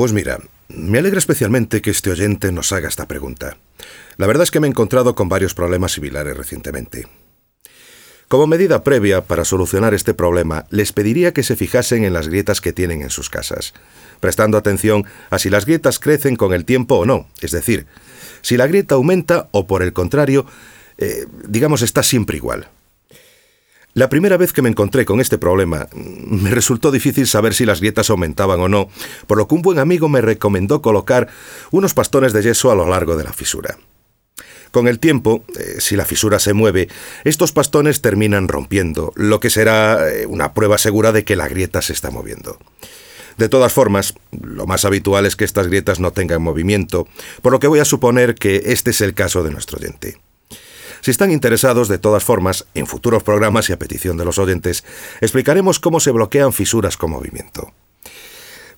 Pues mira, me alegra especialmente que este oyente nos haga esta pregunta. La verdad es que me he encontrado con varios problemas similares recientemente. Como medida previa para solucionar este problema, les pediría que se fijasen en las grietas que tienen en sus casas, prestando atención a si las grietas crecen con el tiempo o no, es decir, si la grieta aumenta o por el contrario, eh, digamos, está siempre igual. La primera vez que me encontré con este problema, me resultó difícil saber si las grietas aumentaban o no, por lo que un buen amigo me recomendó colocar unos bastones de yeso a lo largo de la fisura. Con el tiempo, eh, si la fisura se mueve, estos bastones terminan rompiendo, lo que será eh, una prueba segura de que la grieta se está moviendo. De todas formas, lo más habitual es que estas grietas no tengan movimiento, por lo que voy a suponer que este es el caso de nuestro oyente. Si están interesados, de todas formas, en futuros programas y a petición de los oyentes, explicaremos cómo se bloquean fisuras con movimiento.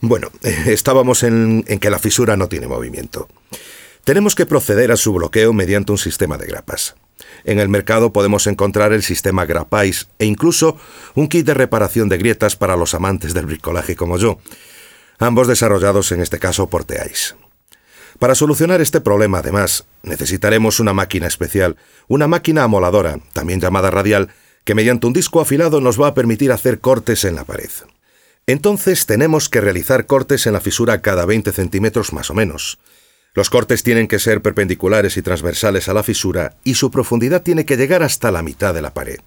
Bueno, estábamos en, que la fisura no tiene movimiento. Tenemos que proceder a su bloqueo mediante un sistema de grapas. En el mercado podemos encontrar el sistema Grapais e incluso un kit de reparación de grietas para los amantes del bricolaje como yo, ambos desarrollados en este caso por Teais. Para solucionar este problema, además, necesitaremos una máquina especial, una máquina amoladora, también llamada radial, que mediante un disco afilado nos va a permitir hacer cortes en la pared. Entonces tenemos que realizar cortes en la fisura cada 20 centímetros más o menos. Los cortes tienen que ser perpendiculares y transversales a la fisura y su profundidad tiene que llegar hasta la mitad de la pared.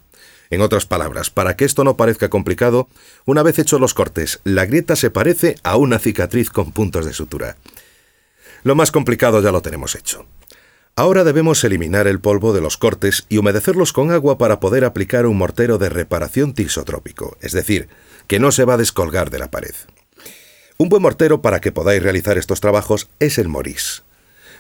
En otras palabras, para que esto no parezca complicado, una vez hechos los cortes, la grieta se parece a una cicatriz con puntos de sutura. Lo más complicado ya lo tenemos hecho. Ahora debemos eliminar el polvo de los cortes y humedecerlos con agua para poder aplicar un mortero de reparación tisotrópico, es decir, que no se va a descolgar de la pared. Un buen mortero para que podáis realizar estos trabajos es el Morís.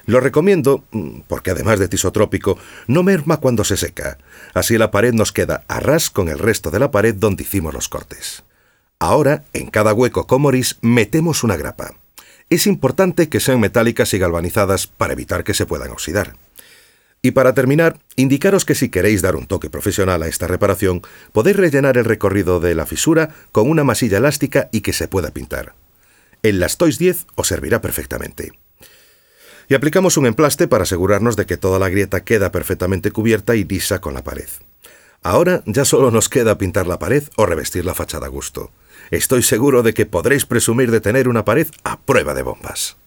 Lo recomiendo mm, porque además de tisotrópico, no merma cuando se seca. Así la pared nos queda a ras con el resto de la pared donde hicimos los cortes. Ahora, en cada hueco con Morís metemos una grapa. Es importante que sean metálicas y galvanizadas para evitar que se puedan oxidar. Y para terminar, indicaros que si queréis dar un toque profesional a esta reparación, podéis rellenar el recorrido de la fisura con una masilla elástica y que se pueda pintar. El Lastois 10 os servirá perfectamente. Y aplicamos un emplaste para asegurarnos de que toda la grieta queda perfectamente cubierta y lisa con la pared. Ahora ya solo nos queda pintar la pared o revestir la fachada a gusto. Estoy seguro de que podréis presumir de tener una pared a prueba de bombas.